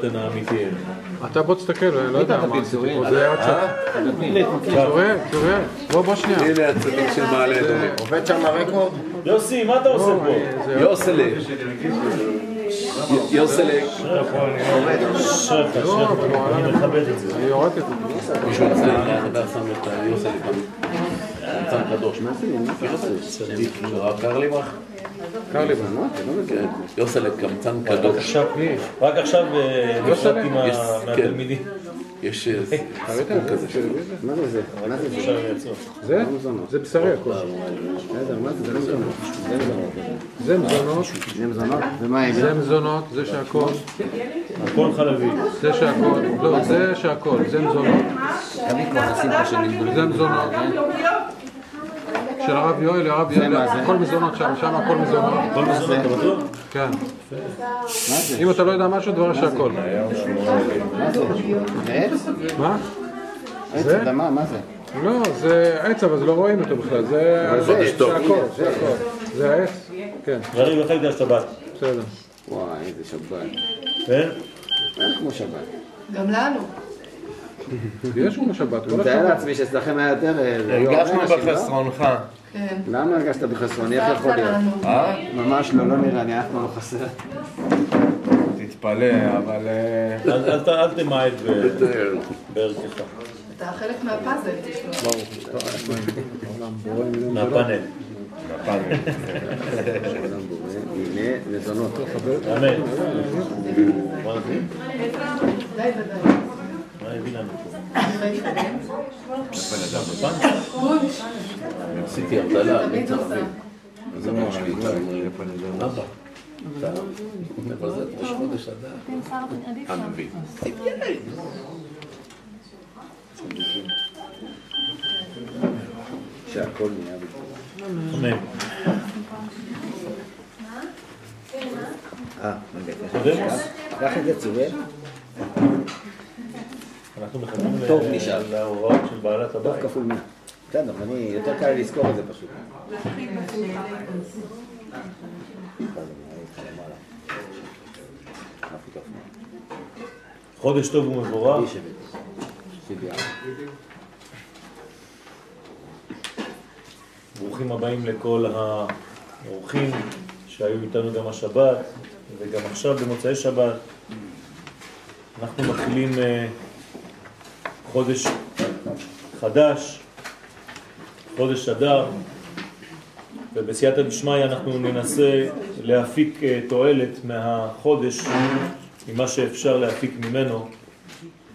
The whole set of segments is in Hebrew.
אתן האמיתיים. אתה בוא תסתכל, לא יודע מה עשיתי פה, זה הצד. צוריאל, צוריאל, בוא בוא שנייה. הנה הצדיק של מעלה אדומים. עובד שם הרקורד? יוסי, מה אתה עושה פה? יוסלה. יוסלה. שרף, לא, אני מכבד את זה. אני הורדתי. מישהו אצלנו בחדר שם את היוסלה קמצן קדוש. צדיק. הרב קרליבך? קרליבן. כן. יוסלה קמצן קדוש. עכשיו, רק עכשיו אה, מה- יש- מהתלמידים. יש אה, סיפור כזה. מה זה זה? מה זה בשרי הכל. מה זה? לא מזונות. זה מזונות. זה מזונות, זה מזונות? ומה זה מזונות, זה שהכל, הכל חלבי. זה שהכל, לא, זה שהכל, זה מזונות. זה מזונות. של הרב יואל, הרב יואל, הכל מזונות שם, שם הכל מזונות. כל מזונות, אתה בטוח? כן. אם אתה לא יודע משהו, דבר שהכל. מה זה? זה עץ? מה? עץ זה? אדמה, מה זה? לא, זה עץ, אבל לא רואים אותו בכלל, זה אבל זה הכל, הכל. העץ? כן, יריב, איך היית השבת? בסדר. וואי, איזה שבת. כן? אין כמו שבת. גם לנו. יש כמו שבת, אני כל מתאר השבת. לעצמי שאצלכם היה יותר... אה, הרגשנו לא? בחסרונך. כן. למה הרגשת בחסרוני? איך יכול להיות? אה? ממש לא, לא נראה לי, אף פעם לא חסר. תתפלא, אבל... אה, אל- תמעט. בערכך. אתה חלק מהפאזל, תשמע. מהפאנל. בפאנל. הנה, מזונות. אמן. די ודי. מה הביא לנו פה? עשיתי הבדלה. תמיד עושה. אז אמר שלי, אבא. זה ראש חודש אדר. המבין. שהכל נהיה. אמן. אה, רגע? קח את זה צוריאל. אנחנו טוב, נשאר. להוראות של בעלת טוב הבית. כפול 100. בסדר, אני, יותר קל לי לזכור את זה פשוט. חודש טוב ומבורך. ברוכים הבאים לכל האורחים שהיו איתנו גם השבת וגם עכשיו במוצאי שבת. אנחנו מתחילים אה, חודש חדש, חודש אדר, ובסייעתא דשמיא אנחנו ננסה להפיק אה, תועלת מהחודש, ממה שאפשר להפיק ממנו,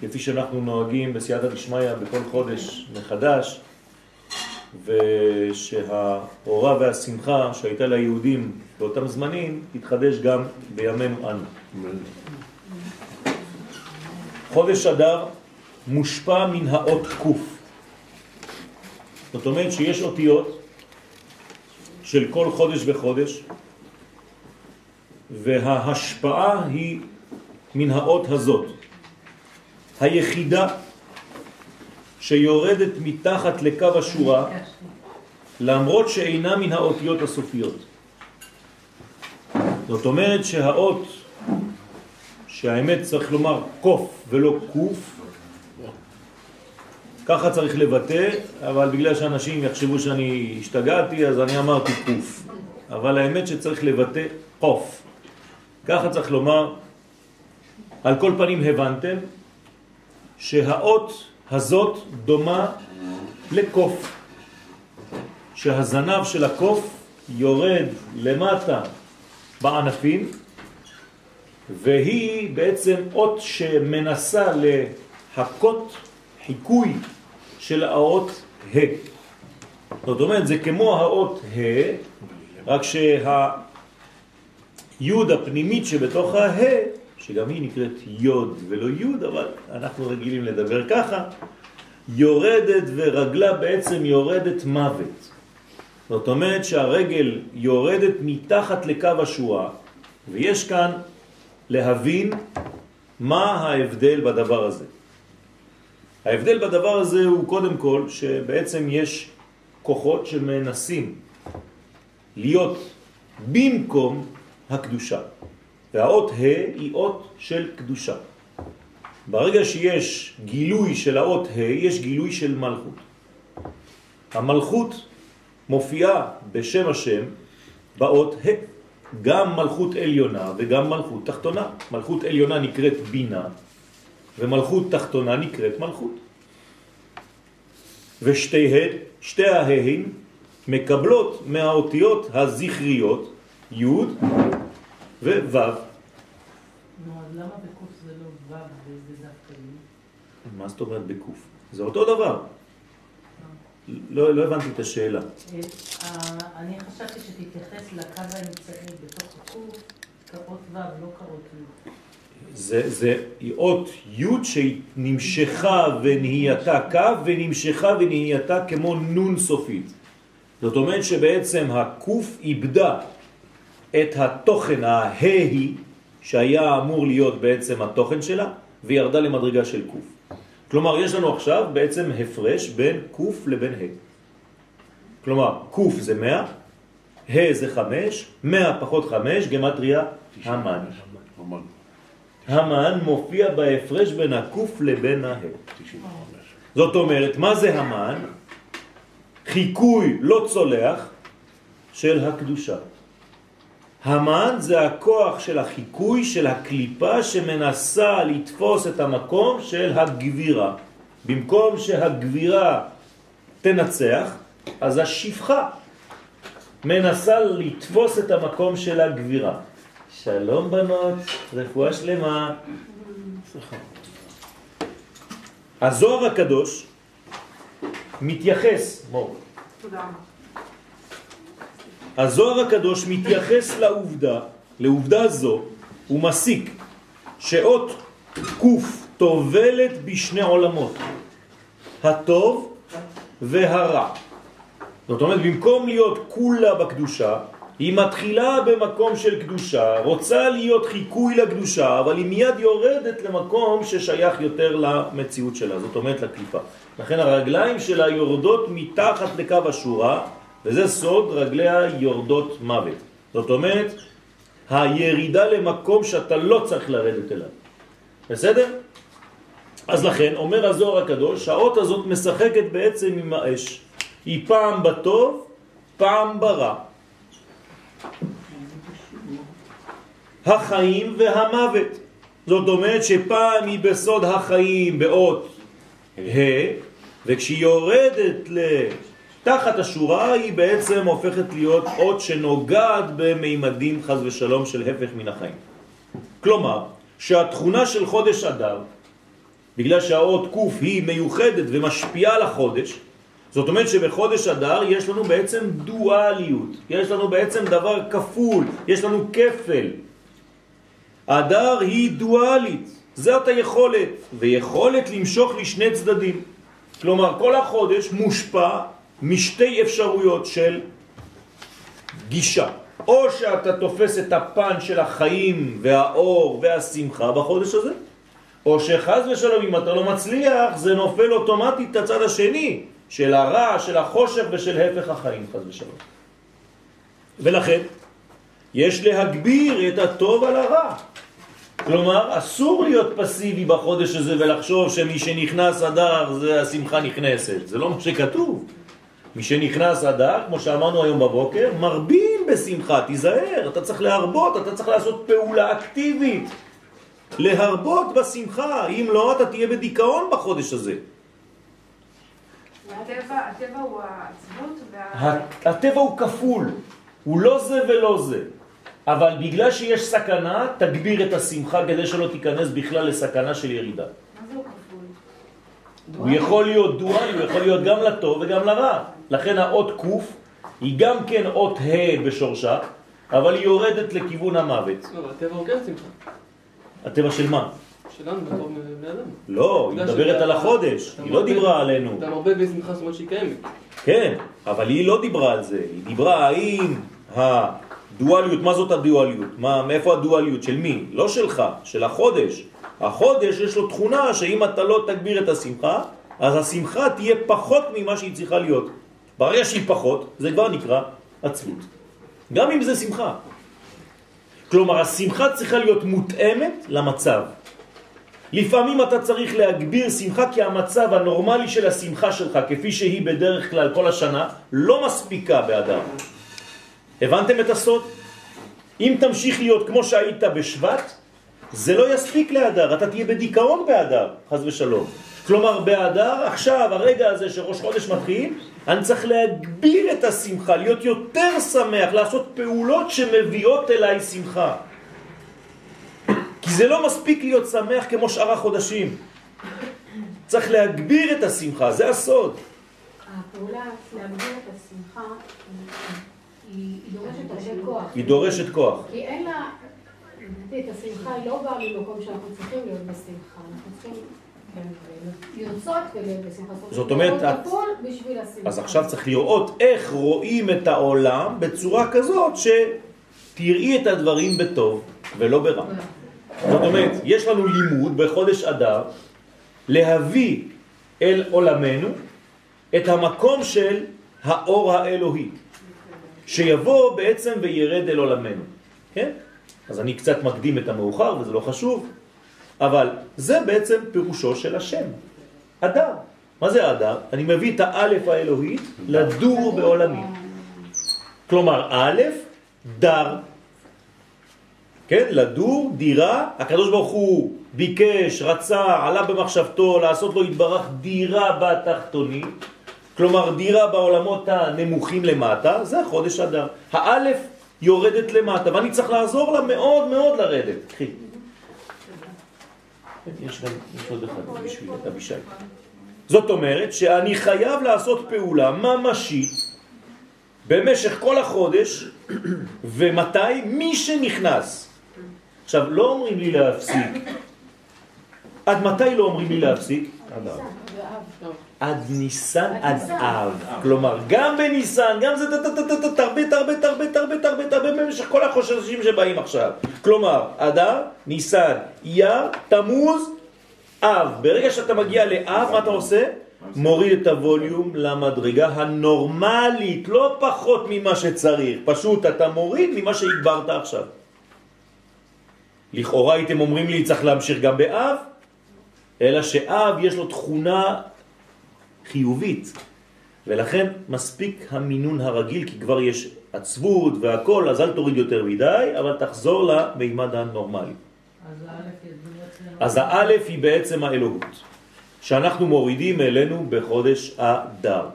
כפי שאנחנו נוהגים בסייעתא דשמיא בכל חודש מחדש. ושהאורה והשמחה שהייתה ליהודים באותם זמנים תתחדש גם בימינו אנו. חודש אדר מושפע מן האות קוף. זאת אומרת שיש אותיות של כל חודש וחודש וההשפעה היא מן האות הזאת. היחידה שיורדת מתחת לקו השורה למרות שאינה מן האותיות הסופיות. זאת אומרת שהאות, שהאמת צריך לומר קוף ולא קוף, ככה צריך לבטא, אבל בגלל שאנשים יחשבו שאני השתגעתי אז אני אמרתי קוף. אבל האמת שצריך לבטא קוף. ככה צריך לומר, על כל פנים הבנתם, שהאות הזאת דומה לקוף. שהזנב של הקוף יורד למטה בענפים, והיא בעצם אות שמנסה להכות חיקוי של האות ה'. זאת אומרת, זה כמו האות ה', רק שהיוד הפנימית שבתוך הה, שגם היא נקראת יוד ולא יוד, אבל אנחנו רגילים לדבר ככה, יורדת ורגלה בעצם יורדת מוות. זאת אומרת שהרגל יורדת מתחת לקו השורה, ויש כאן להבין מה ההבדל בדבר הזה. ההבדל בדבר הזה הוא קודם כל שבעצם יש כוחות שמנסים להיות במקום הקדושה. והאות ה' היא אות של קדושה. ברגע שיש גילוי של האות ה', יש גילוי של מלכות. המלכות מופיעה בשם השם באות ה', גם מלכות עליונה וגם מלכות תחתונה. מלכות עליונה נקראת בינה, ומלכות תחתונה נקראת מלכות. ושתי ה', שתי ההאים מקבלות מהאותיות הזכריות י' וו'. למה בקוף זה לא ו' וזה דווקא י'? מה זאת אומרת בקוף? זה אותו דבר. לא, לא הבנתי את השאלה. אה, אני חשבתי שתתייחס לקו האמצעי בתוך הקוף כאות ו', לא כאות י'. זה, זה אות י' שנמשכה ונהייתה קו ונמשכה ונהייתה כמו נון סופית. זאת אומרת שבעצם הקוף איבדה את התוכן ההי שהיה אמור להיות בעצם התוכן שלה וירדה למדרגה של קוף. כלומר, יש לנו עכשיו בעצם הפרש בין קוף לבין ה'. כלומר, קוף זה 100, ה' זה 5, 100 פחות 5, גמטריה המן. המן מופיע בהפרש בין הקוף לבין ה'. זאת אומרת, מה זה המן? חיקוי לא צולח של הקדושה. המן זה הכוח של החיקוי של הקליפה שמנסה לתפוס את המקום של הגבירה. במקום שהגבירה תנצח, אז השפחה מנסה לתפוס את המקום של הגבירה. שלום בנות, רפואה שלמה. הזוהר הקדוש מתייחס, מור. הזוהר הקדוש מתייחס לעובדה, לעובדה זו, הוא מסיק שאות קוף תובלת בשני עולמות, הטוב והרע. זאת אומרת, במקום להיות כולה בקדושה, היא מתחילה במקום של קדושה, רוצה להיות חיקוי לקדושה, אבל היא מיד יורדת למקום ששייך יותר למציאות שלה, זאת אומרת לקליפה. לכן הרגליים שלה יורדות מתחת לקו השורה, וזה סוד רגליה יורדות מוות. זאת אומרת, הירידה למקום שאתה לא צריך לרדת אליו. בסדר? אז לכן, אומר הזוהר הקדוש, האות הזאת משחקת בעצם עם האש. היא פעם בטוב, פעם ברע. החיים והמוות. זאת אומרת שפעם היא בסוד החיים באות ה', וכשהיא יורדת לתחת השורה היא בעצם הופכת להיות אות שנוגעת במימדים חז ושלום של הפך מן החיים. כלומר, שהתכונה של חודש אדר, בגלל שהאות קוף היא מיוחדת ומשפיעה על החודש, זאת אומרת שבחודש אדר יש לנו בעצם דואליות, יש לנו בעצם דבר כפול, יש לנו כפל. אדר היא דואלית, זאת היכולת, ויכולת למשוך לשני צדדים. כלומר, כל החודש מושפע משתי אפשרויות של גישה. או שאתה תופס את הפן של החיים והאור והשמחה בחודש הזה, או שחז ושלום אם אתה לא מצליח, זה נופל אוטומטית את הצד השני, של הרע, של החושך ושל הפך החיים, חז ושלום. ולכן, יש להגביר את הטוב על הרע. כלומר, אסור להיות פסיבי בחודש הזה ולחשוב שמי שנכנס אדר זה השמחה נכנסת. זה לא מה שכתוב. מי שנכנס אדר, כמו שאמרנו היום בבוקר, מרבים בשמחה, תיזהר, אתה צריך להרבות, אתה צריך לעשות פעולה אקטיבית. להרבות בשמחה, אם לא אתה תהיה בדיכאון בחודש הזה. הטבע, הטבע הוא העצבות וה... הטבע הוא כפול, הוא לא זה ולא זה. אבל בגלל שיש סכנה, תגביר את השמחה כדי שלא תיכנס בכלל לסכנה של ירידה. מה זה הוא כפול? הוא יכול להיות דואלי, הוא יכול להיות גם לטוב וגם לרע. לכן האות קוף היא גם כן אות ה' בשורשה, אבל היא יורדת לכיוון המוות. לא, הטבע הוא כן שמחה. הטבע של מה? שלנו בתור בני אדם. לא, היא מדברת על החודש, היא לא דיברה עלינו. אתה מרבה בשמחה, זאת אומרת שהיא קיימת. כן, אבל היא לא דיברה על זה, היא דיברה האם הדואליות, מה זאת הדואליות? מה, מאיפה הדואליות? של מי? לא שלך, של החודש. החודש יש לו תכונה שאם אתה לא תגביר את השמחה, אז השמחה תהיה פחות ממה שהיא צריכה להיות. ברגע שהיא פחות, זה כבר נקרא עצלות. גם אם זה שמחה. כלומר, השמחה צריכה להיות מותאמת למצב. לפעמים אתה צריך להגביר שמחה כי המצב הנורמלי של השמחה שלך, כפי שהיא בדרך כלל כל השנה, לא מספיקה באדם. הבנתם את הסוד? אם תמשיך להיות כמו שהיית בשבט, זה לא יספיק לאדר, אתה תהיה בדיכאון באדר, חז ושלום. כלומר, באדר, עכשיו, הרגע הזה שראש חודש מתחיל, אני צריך להגביר את השמחה, להיות יותר שמח, לעשות פעולות שמביאות אליי שמחה. כי זה לא מספיק להיות שמח כמו שאר החודשים. צריך להגביר את השמחה, זה הסוד. הפעולה להגביר את השמחה היא דורשת הרבה כוח. היא דורשת כוח. כי אין לה, את השמחה לא באה ממקום שאנחנו צריכים להיות בשמחה. אנחנו צריכים כן, לרצות ולהיות בשמחה. זאת אומרת, את-. אז עכשיו צריך לראות איך רואים את העולם בצורה כזאת שתראי את הדברים בטוב ולא ברע. זאת אומרת, יש לנו לימוד בחודש אדר להביא אל עולמנו את המקום של האור האלוהי, שיבוא בעצם וירד אל עולמנו. כן? אז אני קצת מקדים את המאוחר וזה לא חשוב, אבל זה בעצם פירושו של השם, אדר. מה זה אדר? אני מביא את האלף האלוהית לדור בעולמי. כלומר, א', דר, כן, לדור, דירה, הקדוש ברוך הוא ביקש, רצה, עלה במחשבתו לעשות לו התברך דירה בתחתונים, כלומר דירה בעולמות הנמוכים למטה, זה החודש אדר. האלף יורדת למטה, ואני צריך לעזור לה מאוד מאוד לרדת. קחי. יש גם, יש עוד אחד בשביל את אבישי. זאת אומרת שאני חייב לעשות פעולה ממשית במשך כל החודש, ומתי? מי שנכנס. עכשיו, לא אומרים לי להפסיק. עד מתי לא אומרים לי להפסיק? עד אב. עד ניסן עד אב. כלומר, גם בניסן, גם זה תרבה, תרבה, תרבה, תרבה, תרבה, תרבה במשך כל החוששים שבאים עכשיו. כלומר, אדר, ניסן, אייר, תמוז, אב. ברגע שאתה מגיע לאב, מה אתה עושה? מוריד את הווליום למדרגה הנורמלית, לא פחות ממה שצריך. פשוט אתה מוריד ממה שהגברת עכשיו. לכאורה הייתם אומרים לי צריך להמשיך גם באב, אלא שאב יש לו תכונה חיובית, ולכן מספיק המינון הרגיל, כי כבר יש עצבות והכל, אז אל תוריד יותר מדי, אבל תחזור למימד הנורמלי. אז האלף היא בעצם האלוהות, שאנחנו מורידים אלינו בחודש אדר.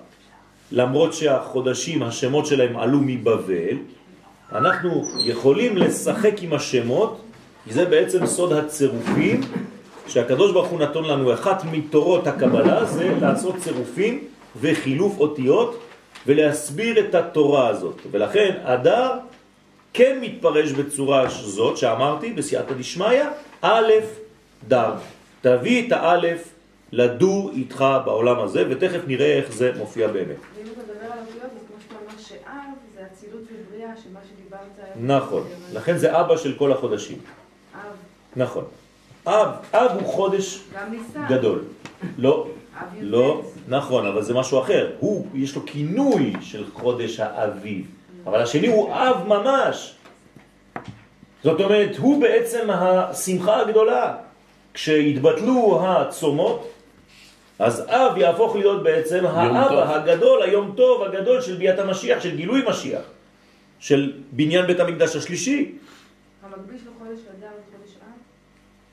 למרות שהחודשים, השמות שלהם עלו מבבל, אנחנו יכולים לשחק עם השמות, זה בעצם סוד הצירופים, שהקדוש ברוך הוא נתון לנו, אחת מתורות הקבלה זה לעשות צירופים וחילוף אותיות ולהסביר את התורה הזאת. ולכן אדר כן מתפרש בצורה זאת שאמרתי בסייעתא דשמיא, א' דר. תביא את האלף לדור איתך בעולם הזה, ותכף נראה איך זה מופיע באמת. ואם אתה מדבר על אותיות, אז כמו שאתה אומר שאב זה אצילות ובריאה, שמה שדיברת... נכון, לכן זה אבא של כל החודשים. נכון. אב, אב הוא חודש. גדול. לא, אב י"ט. לא, נכון, אבל זה משהו אחר. הוא, יש לו כינוי של חודש האביב, אבל השני הוא אב ממש. זאת אומרת, הוא בעצם השמחה הגדולה. כשהתבטלו הצומות, אז אב יהפוך להיות בעצם טוב. האבא הגדול, היום טוב הגדול של ביאת המשיח, של גילוי משיח, של בניין בית המקדש השלישי. המקביל של חודש אדר וחודש אב.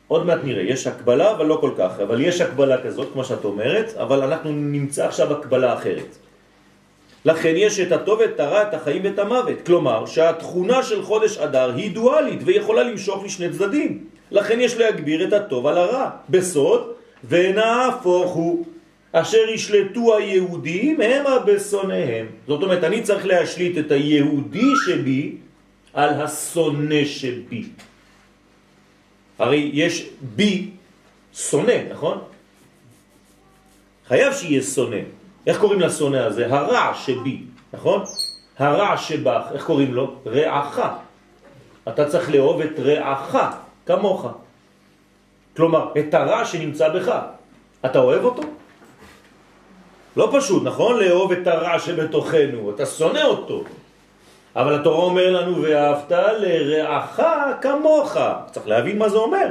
עוד מעט נראה, יש הקבלה אבל לא כל כך, אבל יש הקבלה כזאת כמו שאת אומרת, אבל אנחנו נמצא עכשיו הקבלה אחרת. לכן יש את הטוב ואת הרע, את החיים ואת המוות. כלומר, שהתכונה של חודש אדר היא דואלית ויכולה למשוך לשני צדדים. לכן יש להגביר את הטוב על הרע. בסוד, ונהפוך הוא. אשר ישלטו היהודים המה בשונאיהם. זאת אומרת, אני צריך להשליט את היהודי שבי על השונא שבי. הרי יש בי שונא, נכון? חייב שיהיה שונא. איך קוראים לשונא הזה? הרע שבי, נכון? הרע שבך, איך קוראים לו? רעך. אתה צריך לאהוב את רעך, כמוך. כלומר, את הרע שנמצא בך. אתה אוהב אותו? לא פשוט, נכון? לאהוב את הרע שבתוכנו, אתה שונא אותו. אבל התורה אומר לנו, ואהבת לרעך כמוך. צריך להבין מה זה אומר.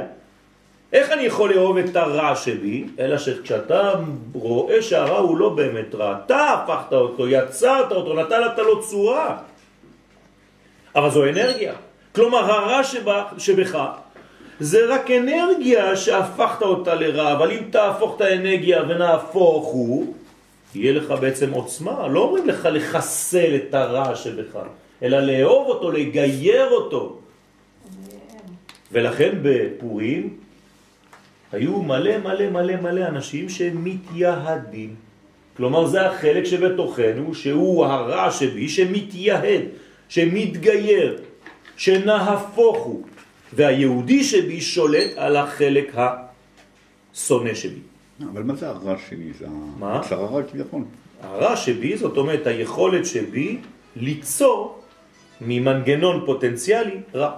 איך אני יכול לאהוב את הרע שבי? אלא שכשאתה רואה שהרע הוא לא באמת רע, אתה הפכת אותו, יצרת אותו, נתת לו צורה. אבל זו אנרגיה. כלומר, הרע שבא, שבך זה רק אנרגיה שהפכת אותה לרע, אבל אם תהפוך את האנרגיה ונהפוך הוא, יהיה לך בעצם עוצמה. לא אומרים לך לחסל את הרע שבך, אלא לאהוב אותו, לגייר אותו. ולכן בפורים היו מלא מלא מלא מלא אנשים שמתייהדים. כלומר זה החלק שבתוכנו שהוא הרע שבי שמתייהד, שמתגייר, שנהפוך הוא. והיהודי שבי שולט על החלק השונא שבי. אבל מה זה הרע שלי? זה מה? הצר הרע כביכול. הרע שבי זאת אומרת היכולת שבי ליצור ממנגנון פוטנציאלי רע.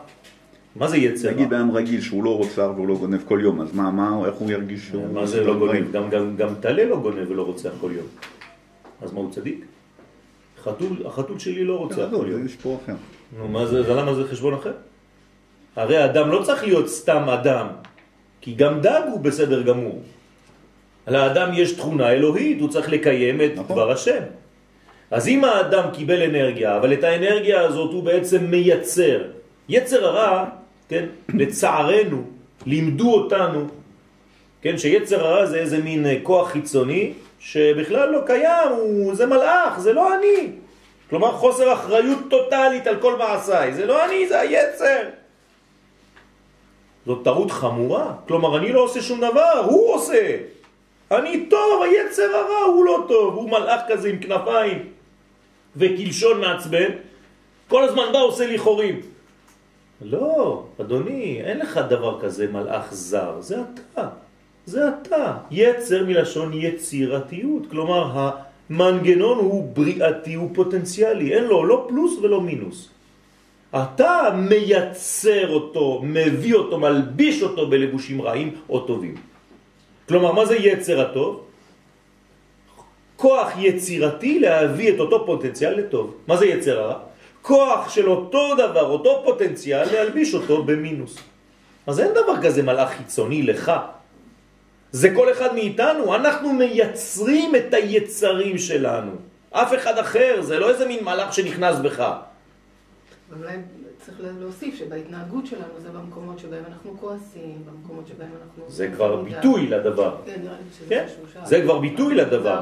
מה זה יצר נגיד רע? בן רגיל שהוא לא רוצח והוא לא גונב כל יום, אז מה, מה, איך הוא ירגיש שהוא... מה זה לא גונב? גם, גם, גם תלה לא גונב ולא רוצח כל יום. אז מה הוא צדיק? חתול, החתול שלי לא רוצח לא, כל זה יום. סיפור אחר. נו, מה זה, זה למה זה חשבון אחר? הרי האדם לא צריך להיות סתם אדם, כי גם דג הוא בסדר גמור. לאדם יש תכונה אלוהית, הוא צריך לקיים את נכון. דבר השם. אז אם האדם קיבל אנרגיה, אבל את האנרגיה הזאת הוא בעצם מייצר, יצר הרע, כן, לצערנו, לימדו אותנו, כן, שיצר הרע זה איזה מין אה, כוח חיצוני, שבכלל לא קיים, הוא, זה מלאך, זה לא אני. כלומר חוסר אחריות טוטלית על כל מעשיי, זה לא אני, זה היצר. זאת טעות חמורה, כלומר אני לא עושה שום דבר, הוא עושה. אני טוב, היצר הרע הוא לא טוב, הוא מלאך כזה עם כנפיים וקלשון מעצבן, כל הזמן בא עושה לי חורים. לא, אדוני, אין לך דבר כזה מלאך זר, זה אתה, זה אתה. יצר מלשון יצירתיות, כלומר המנגנון הוא בריאתי, הוא פוטנציאלי, אין לו לא פלוס ולא מינוס. אתה מייצר אותו, מביא אותו, מלביש אותו בלבושים רעים או טובים. כלומר, מה זה יצר הטוב? כוח יצירתי להביא את אותו פוטנציאל לטוב. מה זה יצר הרע? כוח של אותו דבר, אותו פוטנציאל, להלביש אותו במינוס. אז אין דבר כזה מלאך חיצוני לך. זה כל אחד מאיתנו, אנחנו מייצרים את היצרים שלנו. אף אחד אחר, זה לא איזה מין מלאך שנכנס בך. אולי צריך להוסיף שבהתנהגות שלנו זה במקומות שבהם אנחנו כועסים, במקומות שבהם אנחנו... זה כבר ביטוי לדבר. כן, כן. זה כבר ביטוי לדבר.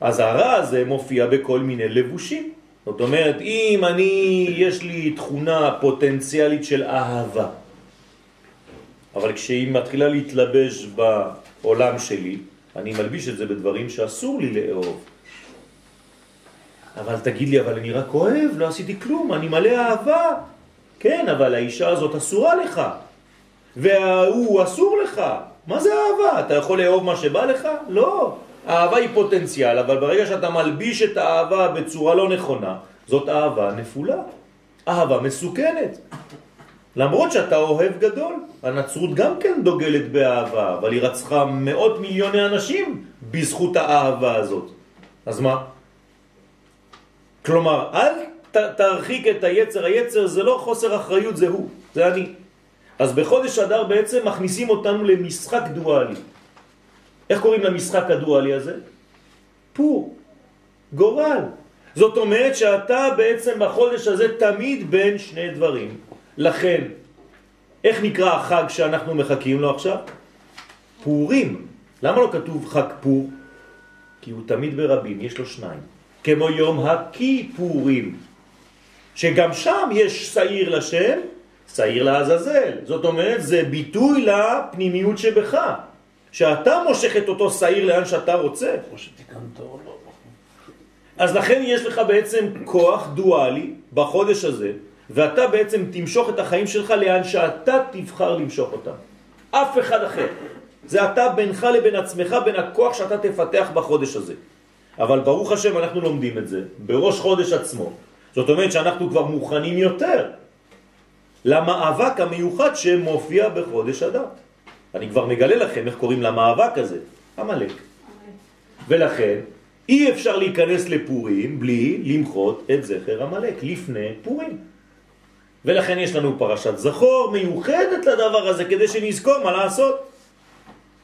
אז הרע הזה מופיע בכל מיני לבושים. זאת אומרת, אם אני, יש לי תכונה פוטנציאלית של אהבה, אבל כשהיא מתחילה להתלבש בעולם שלי, אני מלביש את זה בדברים שאסור לי לאהוב. אבל תגיד לי, אבל אני רק אוהב, לא עשיתי כלום, אני מלא אהבה. כן, אבל האישה הזאת אסורה לך, והוא אסור לך. מה זה אהבה? אתה יכול לאהוב מה שבא לך? לא. אהבה היא פוטנציאל, אבל ברגע שאתה מלביש את האהבה בצורה לא נכונה, זאת אהבה נפולה. אהבה מסוכנת. למרות שאתה אוהב גדול, הנצרות גם כן דוגלת באהבה, אבל היא רצחה מאות מיליוני אנשים בזכות האהבה הזאת. אז מה? כלומר, אל ת, תרחיק את היצר, היצר זה לא חוסר אחריות, זה הוא, זה אני. אז בחודש אדר בעצם מכניסים אותנו למשחק דואלי. איך קוראים למשחק הדואלי הזה? פור, גורל. זאת אומרת שאתה בעצם בחודש הזה תמיד בין שני דברים. לכן, איך נקרא החג שאנחנו מחכים לו עכשיו? פורים. למה לא כתוב חג פור? כי הוא תמיד ברבים, יש לו שניים. כמו יום הכיפורים, שגם שם יש שעיר לשם, שעיר לעזאזל. זאת אומרת, זה ביטוי לפנימיות שבך, שאתה מושך את אותו שעיר לאן שאתה רוצה. כמו שתיקנת או לא. אז לכן יש לך בעצם כוח דואלי בחודש הזה, ואתה בעצם תמשוך את החיים שלך לאן שאתה תבחר למשוך אותם. אף אחד אחר. זה אתה בינך לבין עצמך, בין הכוח שאתה תפתח בחודש הזה. אבל ברוך השם אנחנו לומדים את זה בראש חודש עצמו. זאת אומרת שאנחנו כבר מוכנים יותר למאבק המיוחד שמופיע בחודש אדר. אני כבר מגלה לכם איך קוראים למאבק הזה, המלאק. ולכן אי אפשר להיכנס לפורים בלי למחות את זכר המלאק לפני פורים. ולכן יש לנו פרשת זכור מיוחדת לדבר הזה כדי שנזכור מה לעשות.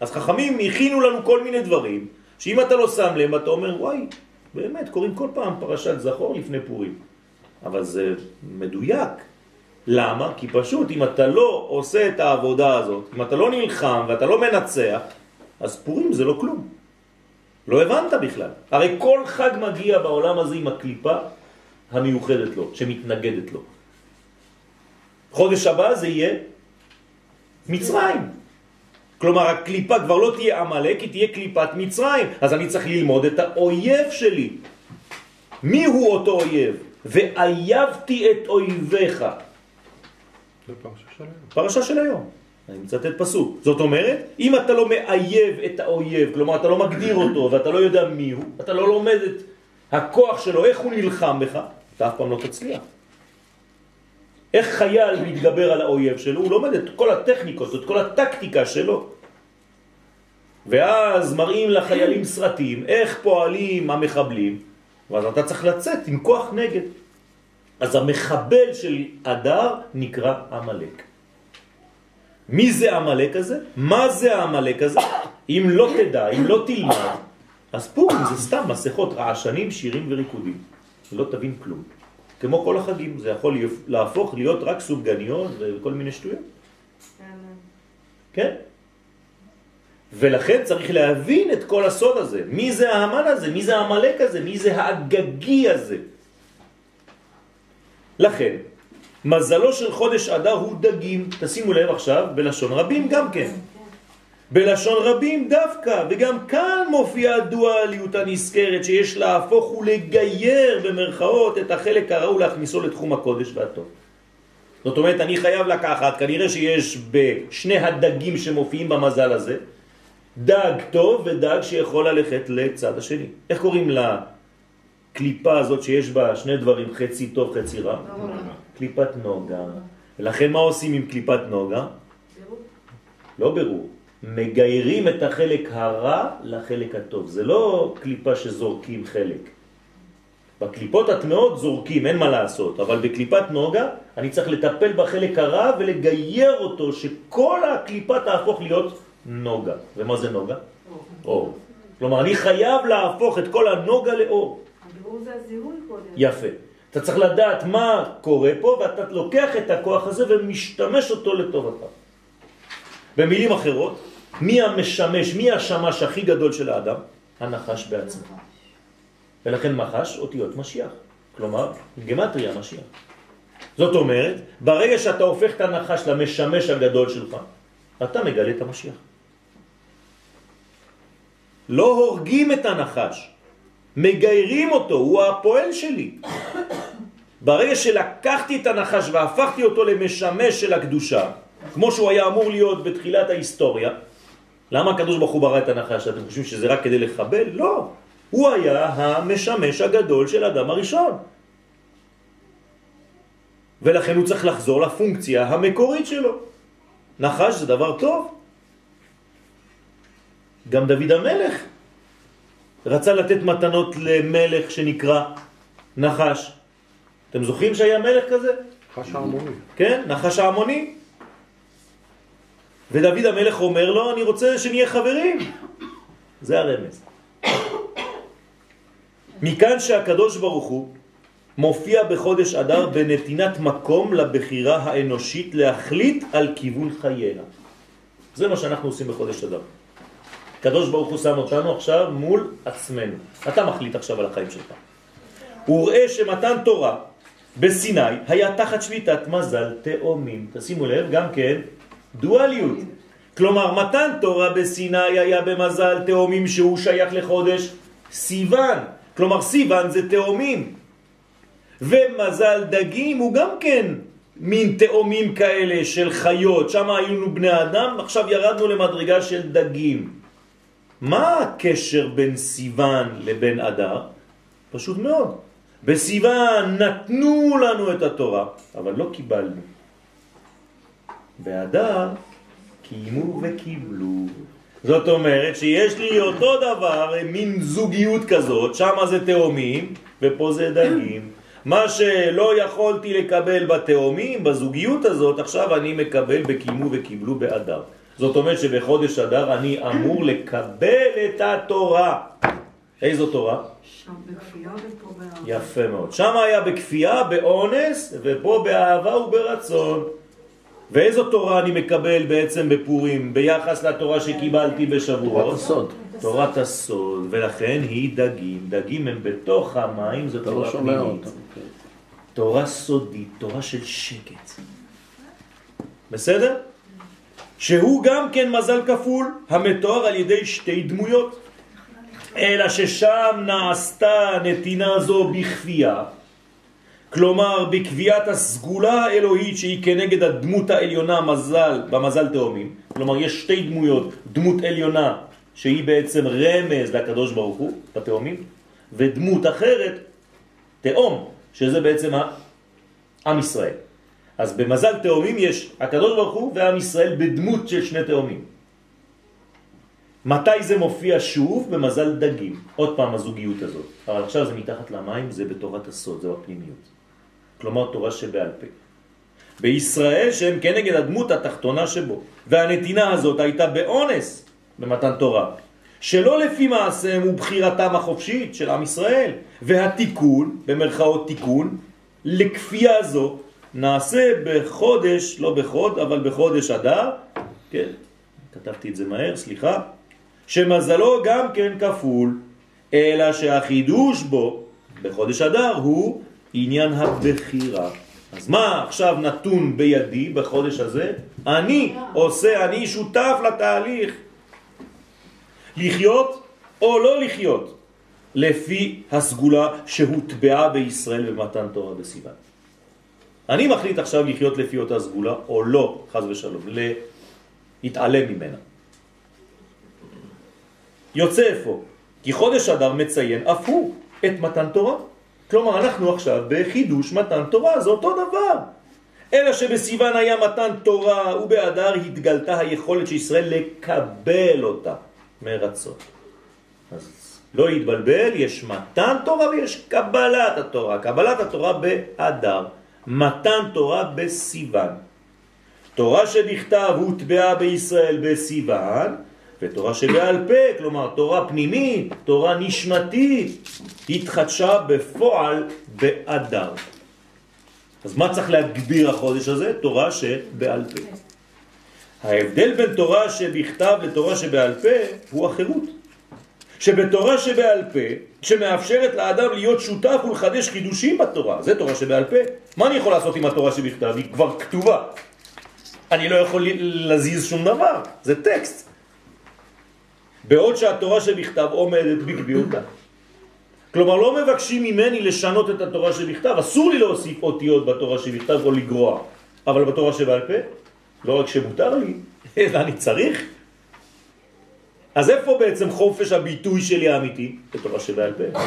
אז חכמים הכינו לנו כל מיני דברים, שאם אתה לא שם לב, אתה אומר, וואי, באמת, קוראים כל פעם פרשת זכור לפני פורים. אבל זה מדויק. למה? כי פשוט אם אתה לא עושה את העבודה הזאת, אם אתה לא נלחם ואתה לא מנצח, אז פורים זה לא כלום. לא הבנת בכלל. הרי כל חג מגיע בעולם הזה עם הקליפה המיוחדת לו, שמתנגדת לו. חודש הבא זה יהיה מצרים. כלומר, הקליפה כבר לא תהיה עמלק, היא תהיה קליפת מצרים. אז אני צריך ללמוד את האויב שלי. מי הוא אותו אויב? ואייבתי את אויביך. פרשה של היום. אני מצטט פסוק. זאת אומרת, אם אתה לא מאייב את האויב, כלומר אתה לא מגדיר אותו ואתה לא יודע מי הוא, אתה לא לומד את הכוח שלו, איך הוא נלחם בך, אתה אף פעם לא תצליח. איך חייל מתגבר על האויב שלו? הוא לומד את כל הטכניקות, את כל הטקטיקה שלו. ואז מראים לחיילים סרטים, איך פועלים המחבלים, ואז אתה צריך לצאת עם כוח נגד. אז המחבל של אדר נקרא עמלק. מי זה עמלק הזה? מה זה העמלק הזה? אם לא תדע, אם לא תלמד, אז פורים זה סתם מסכות רעשנים, שירים וריקודים. לא תבין כלום. כמו כל החגים, זה יכול להפוך להיות רק סופגניות וכל מיני שטויות. כן? ולכן צריך להבין את כל הסוד הזה. מי זה האמן הזה? מי זה המלאק הזה? מי זה האגגי הזה? לכן, מזלו של חודש אדר הוא דגים. תשימו לב עכשיו, בלשון רבים גם כן. בלשון רבים דווקא, וגם כאן מופיעה הדואליות הנזכרת שיש להפוך ולגייר במרכאות את החלק הראו להכניסו לתחום הקודש והטוב. זאת אומרת, אני חייב לקחת, כנראה שיש בשני הדגים שמופיעים במזל הזה, דג טוב ודג שיכול ללכת לצד השני. איך קוראים לקליפה הזאת שיש בה שני דברים, חצי טוב, חצי רע? קליפת נוגה. ולכן מה עושים עם קליפת נוגה? לא ברור. מגיירים את החלק הרע לחלק הטוב. זה לא קליפה שזורקים חלק. בקליפות הטמעות זורקים, אין מה לעשות, אבל בקליפת נוגה אני צריך לטפל בחלק הרע ולגייר אותו, שכל הקליפה תהפוך להיות נוגה. ומה זה נוגה? אור. כלומר, אני חייב להפוך את כל הנוגה לאור. הבירור זה הזיהוי קודם. יפה. אתה צריך לדעת מה קורה פה, ואתה לוקח את הכוח הזה ומשתמש אותו לטובתך. במילים אחרות, מי המשמש, מי השמש הכי גדול של האדם? הנחש בעצמו. ולכן מחש אותיות משיח. כלומר, גמטריה משיח. זאת אומרת, ברגע שאתה הופך את הנחש למשמש הגדול שלך, אתה מגלה את המשיח. לא הורגים את הנחש, מגיירים אותו, הוא הפועל שלי. ברגע שלקחתי את הנחש והפכתי אותו למשמש של הקדושה, כמו שהוא היה אמור להיות בתחילת ההיסטוריה, למה הקדוש ברוך הוא ברא את הנחש? אתם חושבים שזה רק כדי לחבל? לא. הוא היה המשמש הגדול של אדם הראשון. ולכן הוא צריך לחזור לפונקציה המקורית שלו. נחש זה דבר טוב. גם דוד המלך רצה לתת מתנות למלך שנקרא נחש. אתם זוכרים שהיה מלך כזה? נחש העמוני. כן, נחש העמוני. ודוד המלך אומר לו, אני רוצה שנהיה חברים. זה הרמז. מכאן שהקדוש ברוך הוא מופיע בחודש אדר בנתינת מקום לבחירה האנושית להחליט על כיוון חייה. זה מה שאנחנו עושים בחודש אדר. הקדוש ברוך הוא שם אותנו עכשיו מול עצמנו. אתה מחליט עכשיו על החיים שלך. הוא ראה שמתן תורה בסיני היה תחת שליטת מזל תאומים. תשימו לב, גם כן, דואליות. כלומר, מתן תורה בסיני היה במזל תאומים שהוא שייך לחודש סיוון. כלומר, סיוון זה תאומים. ומזל דגים הוא גם כן מין תאומים כאלה של חיות. שם היינו בני אדם, עכשיו ירדנו למדרגה של דגים. מה הקשר בין סיוון לבין אדר? פשוט מאוד. בסיוון נתנו לנו את התורה, אבל לא קיבלנו. באדר קיימו וקיבלו. זאת אומרת שיש לי אותו דבר, מין זוגיות כזאת, שם זה תאומים ופה זה דגים. מה שלא יכולתי לקבל בתאומים, בזוגיות הזאת, עכשיו אני מקבל בקיימו וקיבלו באדר. זאת אומרת שבחודש אדר אני אמור לקבל את התורה. איזו תורה? שם בכפייה ופה באהבה. יפה מאוד. שם היה בכפייה, באונס, ופה באהבה וברצון. ואיזו תורה אני מקבל בעצם בפורים ביחס לתורה שקיבלתי בשבועות? תורת הסוד. תורת הסוד, ולכן היא דגים. דגים הם בתוך המים, זו לא תורה פנימית. כן. תורה סודית, תורה של שקט. בסדר? שהוא גם כן מזל כפול, המתואר על ידי שתי דמויות. אלא ששם נעשתה נתינה זו בכפייה, כלומר בקביעת הסגולה האלוהית שהיא כנגד הדמות העליונה מזל, במזל תאומים. כלומר יש שתי דמויות, דמות עליונה שהיא בעצם רמז לקדוש ברוך הוא, בתאומים, ודמות אחרת, תאום, שזה בעצם עם ישראל. אז במזל תאומים יש הקדוש ברוך הוא ועם ישראל בדמות של שני תאומים. מתי זה מופיע שוב? במזל דגים. עוד פעם הזוגיות הזאת. אבל עכשיו זה מתחת למים, זה בתורת הסוד, זה בפנימיות. כלומר תורה שבעל פה. בישראל שהם כנגד הדמות התחתונה שבו. והנתינה הזאת הייתה באונס במתן תורה. שלא לפי מעשיהם ובחירתם החופשית של עם ישראל. והתיקון, במרכאות תיקון, לכפייה זו, נעשה בחודש, לא בחוד, אבל בחודש אדר, כן, כתבתי את זה מהר, סליחה, שמזלו גם כן כפול, אלא שהחידוש בו בחודש אדר הוא עניין הבחירה. אז מה עכשיו נתון בידי בחודש הזה? אני עושה, אני שותף לתהליך. לחיות או לא לחיות, לפי הסגולה שהוטבעה בישראל במתן תורה בסיוון. אני מחליט עכשיו לחיות לפי אותה סגולה, או לא, חז ושלום, להתעלם ממנה. יוצא איפה? כי חודש אדר מציין אף הוא את מתן תורה. כלומר, אנחנו עכשיו בחידוש מתן תורה, זה אותו דבר. אלא שבסיוון היה מתן תורה ובאדר התגלתה היכולת של ישראל לקבל אותה מרצון. אז לא יתבלבל, יש מתן תורה ויש קבלת התורה. קבלת התורה באדר, מתן תורה בסיוון. תורה שבכתב הוטבעה בישראל בסיוון, ותורה שבעל פה, כלומר תורה פנימית, תורה נשמתית, התחדשה בפועל באדר. אז מה צריך להגביר החודש הזה? תורה שבעל פה. ההבדל בין תורה שבכתב לתורה שבעל פה הוא החירות. שבתורה שבעל פה, שמאפשרת לאדם להיות שותף ולחדש חידושים בתורה, זה תורה שבעל פה. מה אני יכול לעשות עם התורה שבכתב? היא כבר כתובה. אני לא יכול להזיז שום דבר, זה טקסט. בעוד שהתורה שבכתב עומדת בקביעותה. כלומר, לא מבקשים ממני לשנות את התורה שבכתב, אסור לי להוסיף אותיות בתורה שבכתב או לגרוע, אבל בתורה שבעל פה, לא רק שמותר לי, אלא אני צריך. אז איפה בעצם חופש הביטוי שלי האמיתי? בתורה שבעל פה.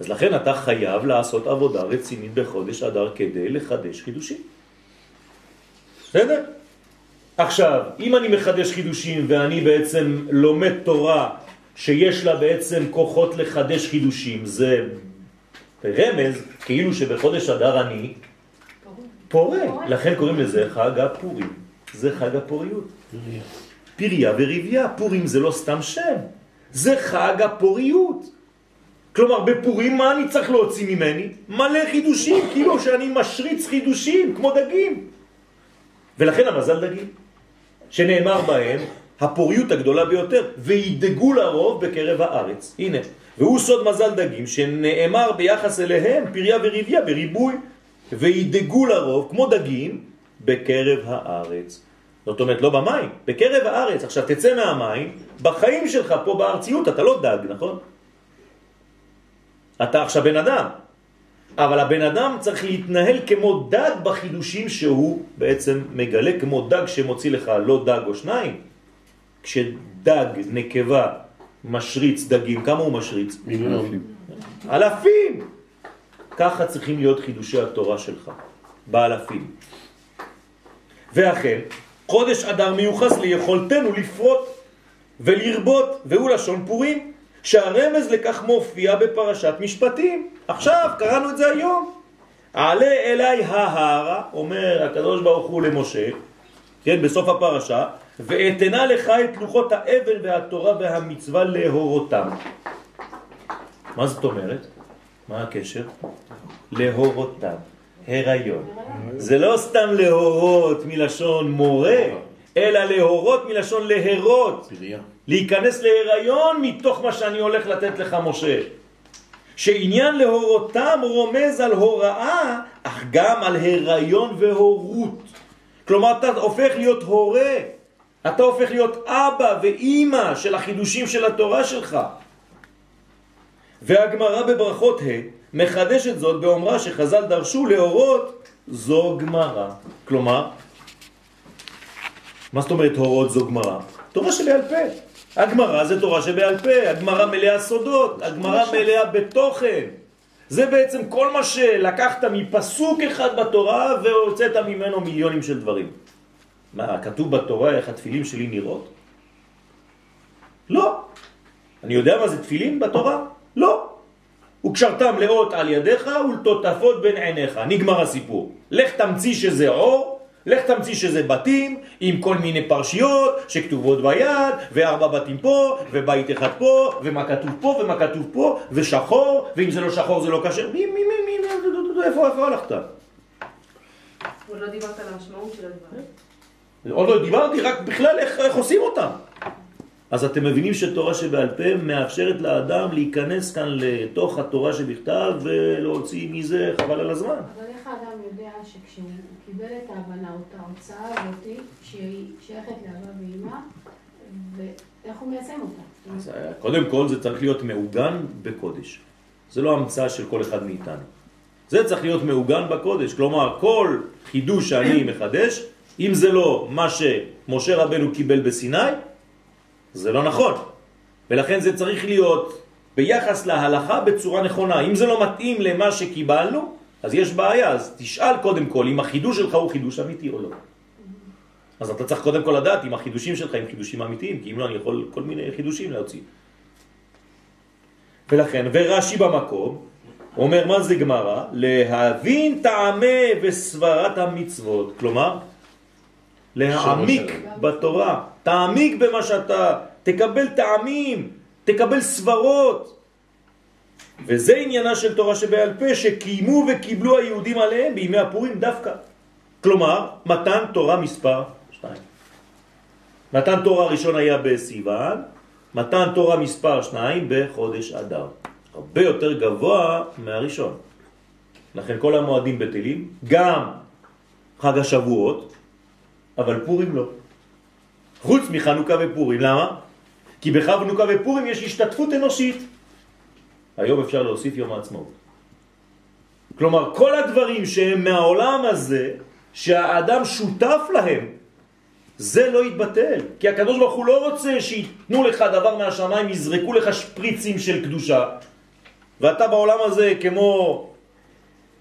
אז לכן אתה חייב לעשות עבודה רצינית בחודש אדר כדי לחדש חידושים. בסדר? עכשיו, אם אני מחדש חידושים ואני בעצם לומד תורה שיש לה בעצם כוחות לחדש חידושים, זה רמז כאילו שבחודש אדר אני פורה. לכן קוראים לזה חג הפורים. זה חג הפוריות. פריה וריביה. פורים זה לא סתם שם, זה חג הפוריות. כלומר, בפורים מה אני צריך להוציא ממני? מלא חידושים, כאילו שאני משריץ חידושים, כמו דגים. ולכן המזל דגים, שנאמר בהם הפוריות הגדולה ביותר, וידגו לרוב בקרב הארץ. הנה, והוא סוד מזל דגים, שנאמר ביחס אליהם פריה וריביה בריבוי, וידגו לרוב, כמו דגים, בקרב הארץ. זאת אומרת, לא במים, בקרב הארץ. עכשיו תצא מהמים, בחיים שלך פה בארציות אתה לא דג, נכון? אתה עכשיו בן אדם, אבל הבן אדם צריך להתנהל כמו דג בחידושים שהוא בעצם מגלה, כמו דג שמוציא לך לא דג או שניים. כשדג, נקבה, משריץ דגים, כמה הוא משריץ? מיליונים. אלפים! ככה צריכים להיות חידושי התורה שלך, באלפים. ואכן, חודש אדר מיוחס ליכולתנו לפרוט ולרבות, והוא לשון פורים, שהרמז לכך מופיע בפרשת משפטים. עכשיו, קראנו את זה היום. עלה אליי ההרה, אומר הקדוש ברוך הוא למשה, כן, בסוף הפרשה, ואתנה לך את לוחות האבן והתורה והמצווה להורותם. מה זאת אומרת? מה הקשר? להורותם, הריון. זה לא סתם להורות מלשון מורה, אלא להורות מלשון להרות. להיכנס להיריון מתוך מה שאני הולך לתת לך משה. שעניין להורותם רומז על הוראה, אך גם על הריון והורות. כלומר, אתה הופך להיות הורה, אתה הופך להיות אבא ואימא של החידושים של התורה שלך. והגמרא בברכות ה' מחדשת זאת באומרה שחז"ל דרשו להורות זו גמרא. כלומר, מה זאת אומרת הורות זו גמרא? תורה שבעל פה. הגמרא זה תורה שבעל פה, הגמרא מלאה סודות, הגמרא מלאה בתוכן. זה בעצם כל מה שלקחת מפסוק אחד בתורה והוצאת ממנו מיליונים של דברים. מה, כתוב בתורה איך התפילים שלי נראות? לא. אני יודע מה זה תפילים בתורה? לא. וקשרתם לאות על ידיך ולטוטפות בין עיניך. נגמר הסיפור. לך תמציא שזה אור, לך תמציא שזה בתים עם כל מיני פרשיות שכתובות ביד, וארבע בתים פה, ובית אחד פה, ומה כתוב פה, ומה כתוב פה, ושחור, ואם זה לא שחור זה לא קשר. מי, מי, מי, מי, איפה, איפה הלכת? עוד לא דיברת על המשמעות של הדברים. עוד לא דיברתי, רק בכלל איך עושים אותם. אז אתם מבינים שתורה שבעל פה מאפשרת לאדם להיכנס כאן לתוך התורה שבכתב ולהוציא מזה חבל על הזמן. אבל איך האדם יודע שכשהוא קיבל את ההבנה, או את ההוצאה הזאת, שהיא שייכת לאבא ואמא, ואיך הוא מיישם אותה? אז אה, קודם כל זה צריך להיות מעוגן בקודש. זה לא המצאה של כל אחד מאיתנו. זה צריך להיות מעוגן בקודש. כלומר, כל חידוש שאני מחדש, אם זה לא מה שמשה רבנו קיבל בסיני, זה לא נכון. ולכן זה צריך להיות ביחס להלכה בצורה נכונה. אם זה לא מתאים למה שקיבלנו, אז יש בעיה. אז תשאל קודם כל אם החידוש שלך הוא חידוש אמיתי או לא. אז אתה צריך קודם כל לדעת אם החידושים שלך הם חידושים אמיתיים, כי אם לא אני יכול כל מיני חידושים להוציא. ולכן, ורש"י במקום, אומר מה זה גמרא? להבין טעמי וסברת המצוות. כלומר, להעמיק בתורה, תעמיק במה שאתה, תקבל טעמים, תקבל סברות. וזה עניינה של תורה שבעל פה שקיימו וקיבלו היהודים עליהם בימי הפורים דווקא. כלומר, מתן תורה מספר 2. מתן תורה ראשון היה בסיוון, מתן תורה מספר 2 בחודש אדר. הרבה יותר גבוה מהראשון. לכן כל המועדים בטלים, גם חג השבועות, אבל פורים לא. חוץ מחנוכה ופורים, למה? כי בחנוכה ופורים יש השתתפות אנושית. היום אפשר להוסיף יום העצמאות. כלומר, כל הדברים שהם מהעולם הזה, שהאדם שותף להם, זה לא יתבטל. כי הקדוש ברוך הוא לא רוצה שיתנו לך דבר מהשמיים, יזרקו לך שפריצים של קדושה, ואתה בעולם הזה כמו,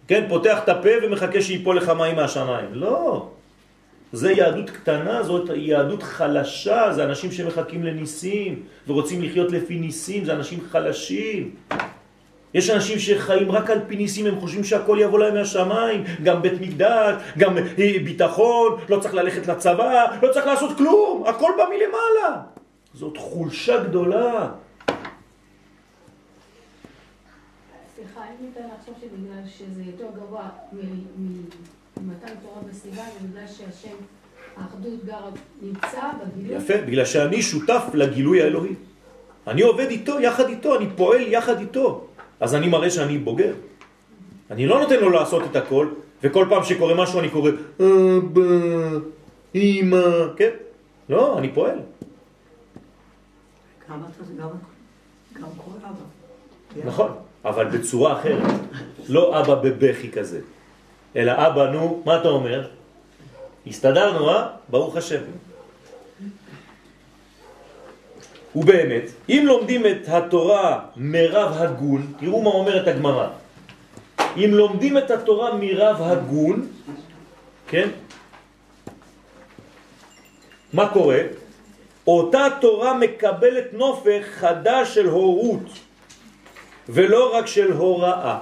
כן, פותח את הפה ומחכה שיפול לך מים מהשמיים. לא. זה יהדות קטנה, זאת יהדות חלשה, זה אנשים שמחכים לניסים ורוצים לחיות לפי ניסים, זה אנשים חלשים. יש אנשים שחיים רק על פי ניסים, הם חושבים שהכל יבוא להם מהשמיים, גם בית מקדש, גם ביטחון, לא צריך ללכת לצבא, לא צריך לעשות כלום, הכל בא מלמעלה. זאת חולשה גדולה. סליחה, אם ניתן לחשוב שבגלל שזה יותר גבוה ממתן תורה בסיוון, זה בגלל שהשם, האחדות גר נמצא בגילוי. יפה, בגלל שאני שותף לגילוי האלוהי. אני עובד איתו, יחד איתו, אני פועל יחד איתו. אז אני מראה שאני בוגר. אני לא נותן לו לעשות את הכל, וכל פעם שקורה משהו אני קורא אבא, אמא, כן? לא, אני פועל. גם. נכון, אבל בצורה אחרת. לא אבא בבכי כזה, אלא אבא, נו, מה אתה אומר? הסתדרנו, אה? ברוך השם. ובאמת, אם לומדים את התורה מרב הגון, תראו מה אומרת הגמרא. אם לומדים את התורה מרב הגון, כן? מה קורה? אותה תורה מקבלת נופך חדש של הורות, ולא רק של הוראה.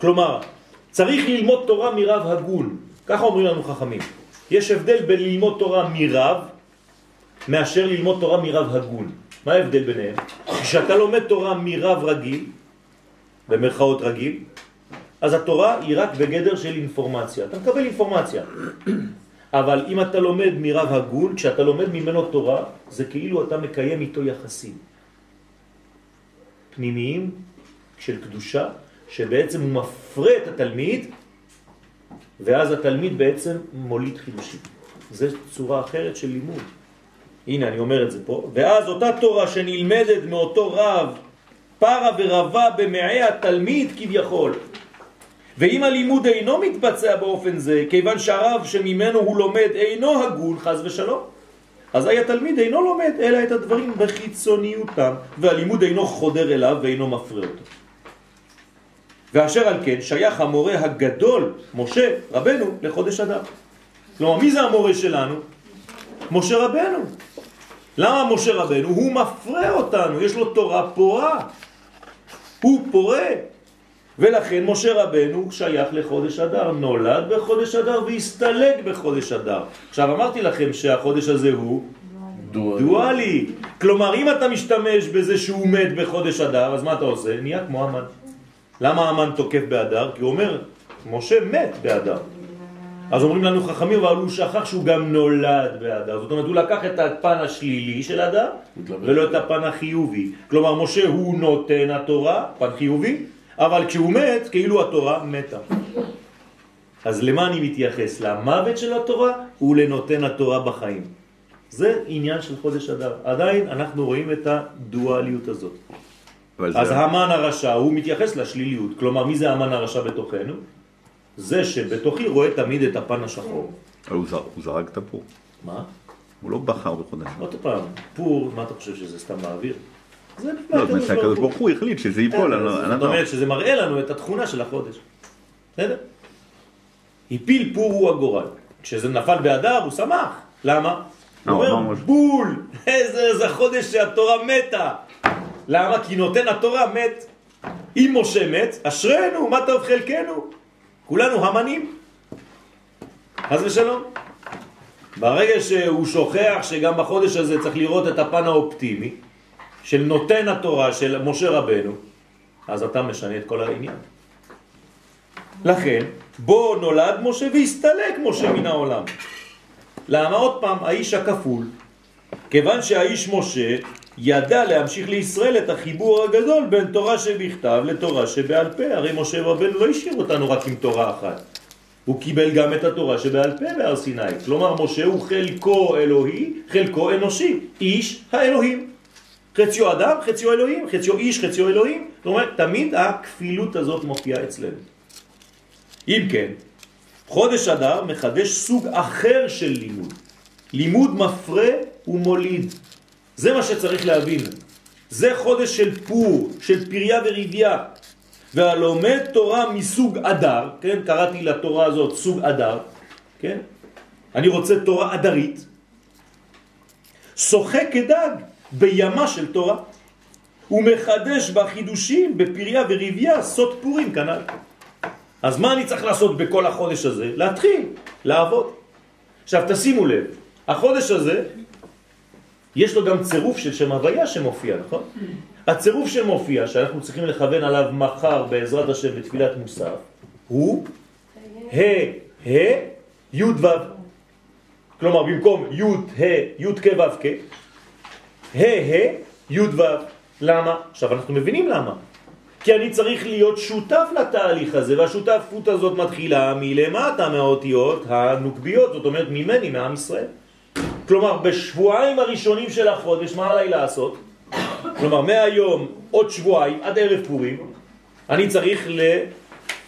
כלומר, צריך ללמוד תורה מרב הגון, ככה אומרים לנו חכמים. יש הבדל בין ללמוד תורה מרב מאשר ללמוד תורה מרב הגון. מה ההבדל ביניהם? כשאתה לומד תורה מרב רגיל, במרכאות רגיל, אז התורה היא רק בגדר של אינפורמציה. אתה מקבל אינפורמציה. אבל אם אתה לומד מרב הגון, כשאתה לומד ממנו תורה, זה כאילו אתה מקיים איתו יחסים פנימיים של קדושה, שבעצם הוא מפרה את התלמיד, ואז התלמיד בעצם מוליד חידושים. זו צורה אחרת של לימוד. הנה, אני אומר את זה פה. ואז אותה תורה שנלמדת מאותו רב, פרה ורבה במעי התלמיד כביכול. ואם הלימוד אינו מתבצע באופן זה, כיוון שהרב שממנו הוא לומד אינו הגון, חז ושלום, אזי התלמיד אינו לומד אלא את הדברים בחיצוניותם, והלימוד אינו חודר אליו ואינו מפרה אותו. ואשר על כן שייך המורה הגדול, משה רבנו, לחודש אדם. כלומר, מי זה המורה שלנו? משה רבנו. למה משה רבנו? הוא מפרה אותנו, יש לו תורה פורה. הוא פורה. ולכן משה רבנו שייך לחודש אדר, נולד בחודש אדר והסתלק בחודש אדר. עכשיו אמרתי לכם שהחודש הזה הוא דואלי. דואלי. כלומר, אם אתה משתמש בזה שהוא מת בחודש אדר, אז מה אתה עושה? נהיה כמו אמן. למה אמן תוקף באדר? כי הוא אומר, משה מת באדר. אז אומרים לנו חכמים, אבל הוא שכח שהוא גם נולד באדר. זאת אומרת, הוא לקח את הפן השלילי של אדר, ולא את הפן החיובי. כלומר, משה הוא נותן התורה, פן חיובי, אבל כשהוא מת, כאילו התורה מתה. אז למה אני מתייחס? למוות של התורה ולנותן התורה בחיים. זה עניין של חודש אדר. עדיין אנחנו רואים את הדואליות הזאת. אז זה... המן הרשע הוא מתייחס לשליליות. כלומר, מי זה המן הרשע בתוכנו? זה שבתוכי רואה תמיד את הפן השחור. אבל הוא, זר, הוא זרק את הפור. מה? הוא לא בחר בחודש. עוד פעם, פור, מה אתה חושב שזה סתם באוויר? זה לא, זה שהקדוש ברוך הוא החליט שזה ייפול על זאת אומרת שזה מראה לנו את התכונה של החודש. בסדר? הפיל פור הוא הגורל. כשזה נפל באדר הוא שמח. למה? הוא אומר בול, איזה חודש שהתורה מתה. למה? כי נותן התורה מת. אם משה מת, אשרנו, מה טוב חלקנו. כולנו המנים. חס ושלום. ברגע שהוא שוכח שגם בחודש הזה צריך לראות את הפן האופטימי של נותן התורה של משה רבנו, אז אתה משנה את כל העניין. לכן, בו נולד משה והסתלק משה מן העולם. למה עוד פעם? האיש הכפול. כיוון שהאיש משה ידע להמשיך לישראל את החיבור הגדול בין תורה שבכתב לתורה שבעל פה. הרי משה רבנו לא השאיר אותנו רק עם תורה אחת. הוא קיבל גם את התורה שבעל פה בהר סיני. כלומר, משה הוא חלקו אלוהי, חלקו אנושי, איש האלוהים. חציו אדם, חציו אלוהים, חציו איש, חציו אלוהים. זאת אומרת, תמיד הכפילות הזאת מופיעה אצלנו. אם כן, חודש אדר מחדש סוג אחר של לימוד. לימוד מפרה ומוליד. זה מה שצריך להבין. זה חודש של פור, של פריה וריביה. והלומד תורה מסוג אדר, כן? קראתי לתורה הזאת סוג אדר, כן? אני רוצה תורה אדרית. שוחק כדג בימה של תורה. הוא מחדש בחידושים, בפריה וריביה, סוד פורים כנ"ל. אז מה אני צריך לעשות בכל החודש הזה? להתחיל, לעבוד. עכשיו תשימו לב, החודש הזה יש לו גם צירוף של שם הוויה שמופיע, נכון? הצירוף שמופיע, שאנחנו צריכים לכוון עליו מחר בעזרת השם בתפילת מוסף, הוא ה' ה' י' ו'. כלומר, במקום י' ה' י' כ' ו' כ', ה' ה' י' ו'. למה? עכשיו אנחנו מבינים למה. כי אני צריך להיות שותף לתהליך הזה, והשותפות הזאת מתחילה מלמטה מהאותיות הנוקביות, זאת אומרת ממני, מעם ישראל. כלומר, בשבועיים הראשונים של החודש, מה עליי לעשות? כלומר, מהיום, עוד שבועיים, עד ערב פורים, אני צריך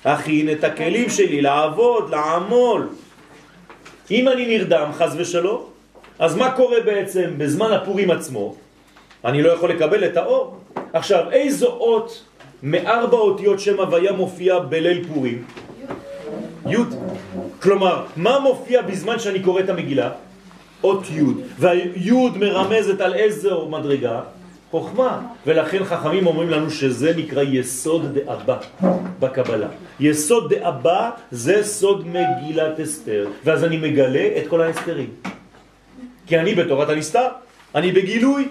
להכין את הכלים שלי, לעבוד, לעמול. אם אני נרדם, חז ושלום, אז מה קורה בעצם בזמן הפורים עצמו? אני לא יכול לקבל את האור. עכשיו, איזו אות מארבע אותיות שם הוויה מופיע בליל פורים? י'. כלומר, מה מופיע בזמן שאני קורא את המגילה? אות י', והי' מרמזת על איזו מדרגה? חוכמה. ולכן חכמים אומרים לנו שזה נקרא יסוד דאבא בקבלה. יסוד דאבא זה סוד מגילת אסתר, ואז אני מגלה את כל האסתרים. כי אני בתורת הנסתר, אני בגילוי.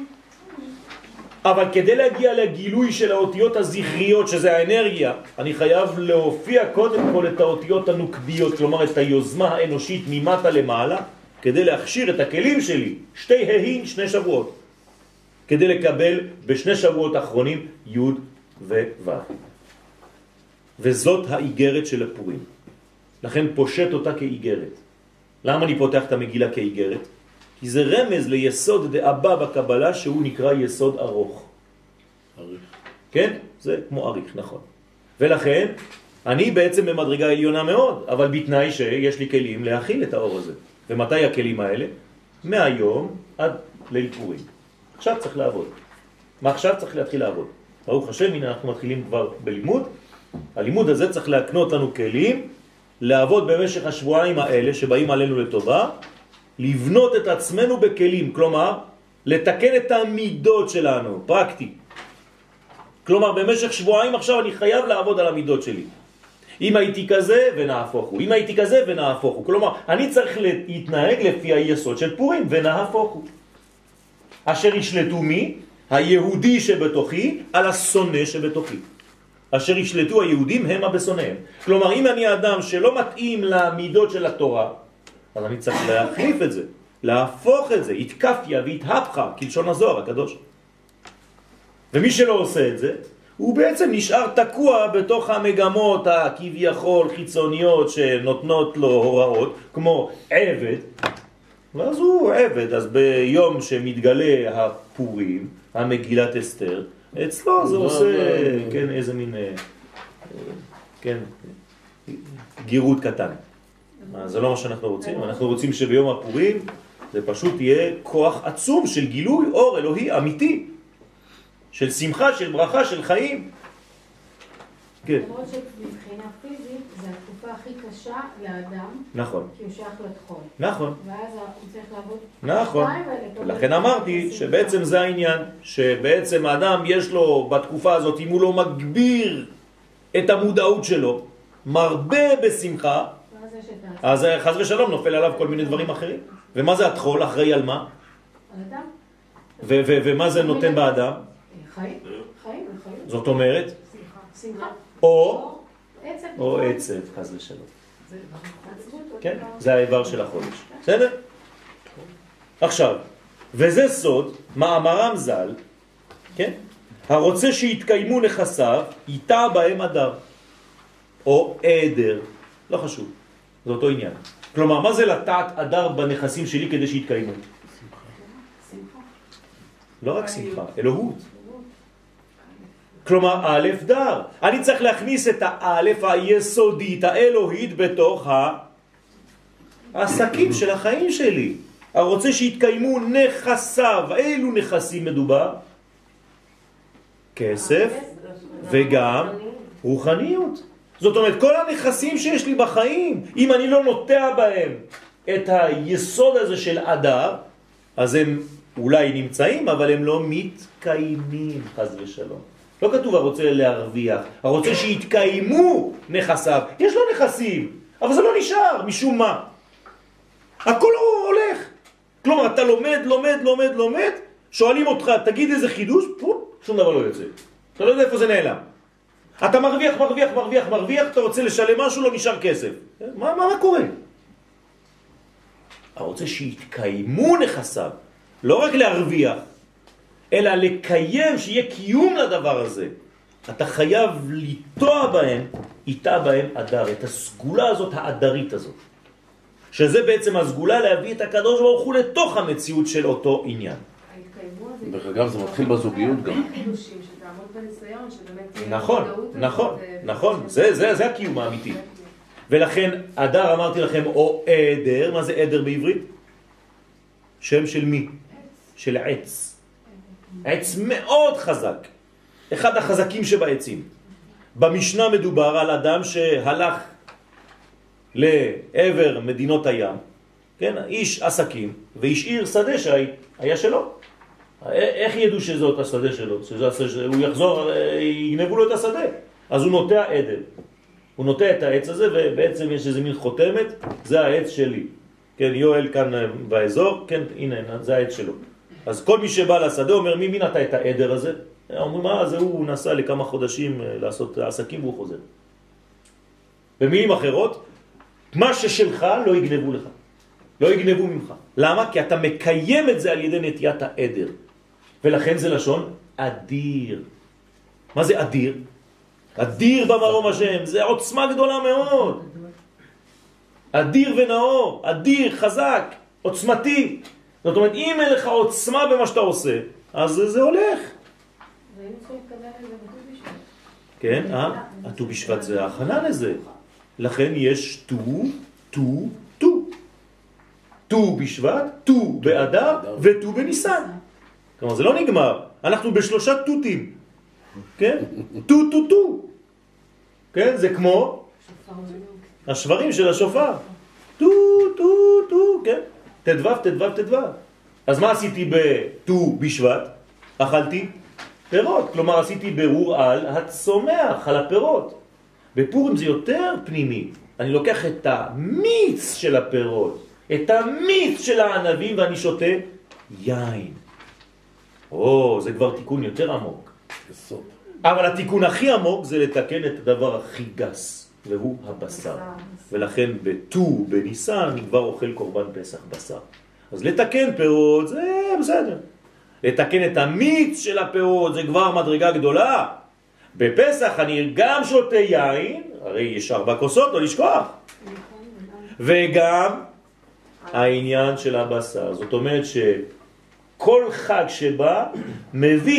אבל כדי להגיע לגילוי של האותיות הזכריות, שזה האנרגיה, אני חייב להופיע קודם כל את האותיות הנוקביות, כלומר את היוזמה האנושית ממטה למעלה, כדי להכשיר את הכלים שלי, שתי ההין, שני שבועות, כדי לקבל בשני שבועות האחרונים י' וו'. וזאת האיגרת של הפורים. לכן פושט אותה כאיגרת. למה אני פותח את המגילה כאיגרת? כי זה רמז ליסוד דאבא בקבלה שהוא נקרא יסוד ארוך. אריך. כן? זה כמו אריך, נכון. ולכן אני בעצם במדרגה עליונה מאוד, אבל בתנאי שיש לי כלים להכיל את האור הזה. ומתי הכלים האלה? מהיום עד ליל פורים. עכשיו צריך לעבוד. מה עכשיו צריך להתחיל לעבוד? ברוך השם, הנה אנחנו מתחילים כבר בלימוד. הלימוד הזה צריך להקנות לנו כלים לעבוד במשך השבועיים האלה שבאים עלינו לטובה, לבנות את עצמנו בכלים, כלומר, לתקן את המידות שלנו, פרקטי. כלומר, במשך שבועיים עכשיו אני חייב לעבוד על המידות שלי. אם הייתי כזה ונהפוך הוא, אם הייתי כזה ונהפוך הוא. כלומר, אני צריך להתנהג לפי היסוד של פורים ונהפוך הוא. אשר ישלטו מי? היהודי שבתוכי על השונא שבתוכי. אשר ישלטו היהודים הם הבשונאיהם. כלומר, אם אני אדם שלא מתאים למידות של התורה, אז אני צריך להחליף את זה, להפוך את זה, התקפיה והתהפכה, כלשון הזוהר הקדוש. ומי שלא עושה את זה, הוא בעצם נשאר תקוע בתוך המגמות הכביכול חיצוניות שנותנות לו הוראות, כמו עבד, ואז הוא עבד, אז ביום שמתגלה הפורים, המגילת אסתר, אצלו זה עושה, כן, איזה מין, אה, כן, גירות קטן. זה לא מה שאנחנו רוצים, אנחנו רוצים שביום הפורים זה פשוט יהיה כוח עצום של גילוי אור אלוהי אמיתי, של שמחה, של ברכה, של חיים. כן. למרות שמבחינה פיזית זה התקופה הכי קשה לאדם. נכון. כי הוא שייך לתחום. נכון. ואז הוא צריך לעבוד... נכון. לכן אמרתי שבעצם זה העניין, שבעצם האדם יש לו בתקופה הזאת, אם הוא לא מגביר את המודעות שלו, מרבה בשמחה, אז חז ושלום נופל עליו כל מיני דברים אחרים. ומה זה התחול? אחראי על מה? על אדם. ומה זה נותן באדם? חיים. חיים. זאת אומרת? שמחה. או? או עצב, חז ושלום. כן, זה האיבר של החודש. בסדר? עכשיו, וזה סוד, מאמרם ז"ל, כן? הרוצה שיתקיימו נכסיו, ייטע בהם אדר, או עדר, לא חשוב. זה אותו עניין. כלומר, מה זה לטעת אדר בנכסים שלי כדי שיתקיימו? שמחה. לא רק שמחה, אלוהות. כלומר, א' דר. אני צריך להכניס את האלף היסודית, האלוהית, בתוך העסקים של החיים שלי. הרוצה שיתקיימו נכסיו. אילו נכסים מדובר? כסף וגם רוחניות. זאת אומרת, כל הנכסים שיש לי בחיים, אם אני לא נוטע בהם את היסוד הזה של אדר, אז הם אולי נמצאים, אבל הם לא מתקיימים, חז ושלום. לא כתוב הרוצה להרוויח, הרוצה שיתקיימו נכסיו. יש לו נכסים, אבל זה לא נשאר, משום מה. הכל הולך. כלומר, אתה לומד, לומד, לומד, לומד, שואלים אותך, תגיד איזה חידוש, פו, שום דבר לא יוצא. אתה לא יודע איפה זה נעלם. אתה מרוויח, מרוויח, מרוויח, מרוויח, אתה רוצה לשלם משהו, לא נשאר כסף. מה, מה, מה קורה? הרוצה שיתקיימו נכסיו, לא רק להרוויח, אלא לקיים, שיהיה קיום לדבר הזה. אתה חייב לטוע בהם, איתה בהם אדר, את הסגולה הזאת, האדרית הזאת. שזה בעצם הסגולה להביא את הקדוש ברוך הוא לתוך המציאות של אותו עניין. דרך אגב, זה מתחיל בזוגיות גם. נכון, נכון, נכון, זה, זה, זה הקיום האמיתי. ולכן, אדר אמרתי לכם, או עדר, מה זה עדר בעברית? שם של מי? של עץ. עץ מאוד חזק, אחד החזקים שבעצים. במשנה מדובר על אדם שהלך לעבר מדינות הים, כן, איש עסקים, והשאיר שדה שהיה שלו. איך ידעו שזאת השדה שלו? שזה? הוא יחזור, אה, יגנבו לו את השדה. אז הוא נוטע עדן. הוא נוטע את העץ הזה, ובעצם יש איזה מין חותמת, זה העץ שלי. כן, יואל כאן אה, באזור, כן, הנה, זה העץ שלו. אז כל מי שבא לשדה אומר, מי, מי נטע את העדר הזה? אומרים, מה, זה הוא נסע לכמה חודשים אה, לעשות עסקים והוא חוזר. במילים אחרות, מה ששלך לא יגנבו לך, לא יגנבו ממך. למה? כי אתה מקיים את זה על ידי נטיית העדר. ולכן זה לשון אדיר. מה זה אדיר? אדיר במרום השם, זה עוצמה גדולה מאוד. אדיר ונאור, אדיר, חזק, עוצמתי. זאת אומרת, אם אין לך עוצמה במה שאתה עושה, אז זה, הולך. כן, אה? הט"ו בשבט זה ההכנה לזה. לכן יש ט"ו, ט"ו, ט"ו. ט"ו בשבט, ט"ו באדר וט"ו בניסן. כלומר, זה לא נגמר. אנחנו בשלושה ט"ותים. כן? ט"ו, ט"ו, ט"ו. כן? זה כמו השברים של השופר. ט"ו, ט"ו, ט"ו, כן? ט"ו, ט"ו, ט"ו. אז מה עשיתי בט"ו בשבט? אכלתי פירות. כלומר, עשיתי ברור על הצומח, על הפירות. בפורים זה יותר פנימי. אני לוקח את המיץ של הפירות, את המיץ של הענבים ואני שותה יין. או, זה כבר תיקון יותר עמוק. אבל התיקון הכי עמוק זה לתקן את הדבר הכי גס, והוא הבשר. ולכן בט"ו, בניסן, כבר אוכל קורבן פסח בשר. אז לתקן פירות זה בסדר. לתקן את המיץ של הפירות זה כבר מדרגה גדולה. בפסח אני גם שותה יין, הרי יש ארבע כוסות, לא לשכוח. וגם העניין של הבשר. זאת אומרת שכל חג שבא מביא